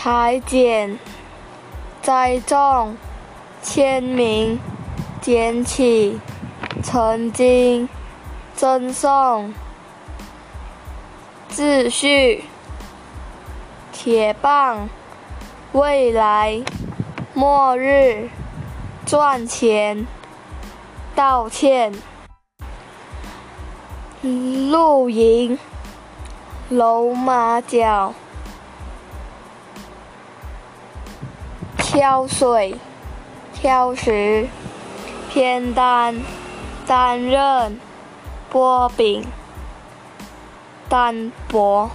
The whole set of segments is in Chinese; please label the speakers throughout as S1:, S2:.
S1: 裁剪、栽种、签名、捡起、曾经、赠送、秩序、铁棒、未来、末日、赚钱、道歉、露营、楼马脚。挑水、挑食、偏担、担任、波饼、单薄。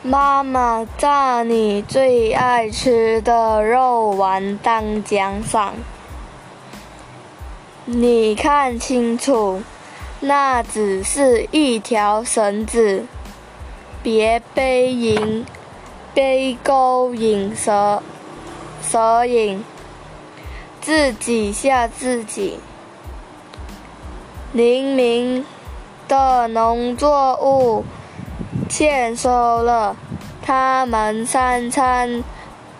S1: 妈妈炸你最爱吃的肉丸当奖赏，你看清楚，那只是一条绳子，别背影。背钩引蛇，蛇引，自己吓自己。黎明的农作物欠收了，他们三餐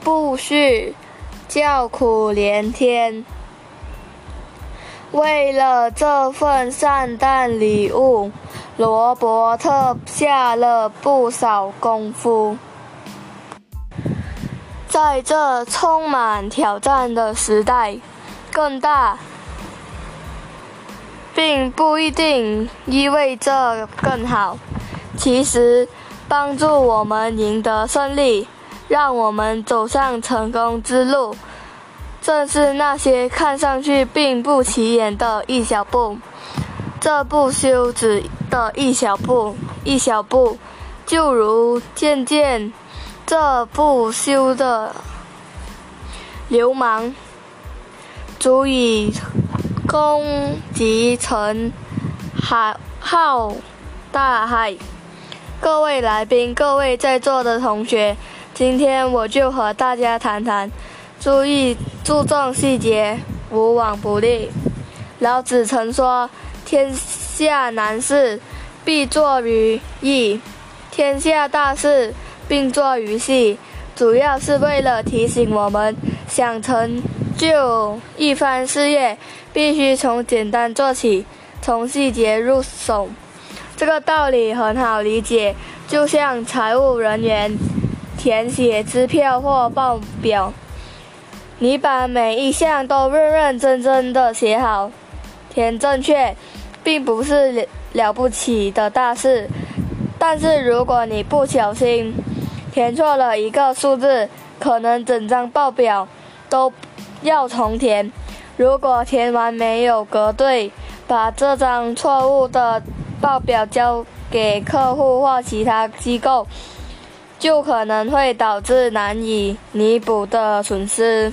S1: 不续，叫苦连天。为了这份圣诞礼物，罗伯特下了不少功夫。在这充满挑战的时代，更大，并不一定意味着更好。其实，帮助我们赢得胜利，让我们走上成功之路，正是那些看上去并不起眼的一小步。这不休止的一小步，一小步，就如渐渐。这不休的流氓，足以攻击成海浩大海。各位来宾，各位在座的同学，今天我就和大家谈谈：注意注重细节，无往不利。老子曾说：“天下难事，必作于易；天下大事。”并做于细，主要是为了提醒我们，想成就一番事业，必须从简单做起，从细节入手。这个道理很好理解，就像财务人员填写支票或报表，你把每一项都认认真真的写好，填正确，并不是了不起的大事。但是如果你不小心，填错了一个数字，可能整张报表都要重填。如果填完没有核对，把这张错误的报表交给客户或其他机构，就可能会导致难以弥补的损失。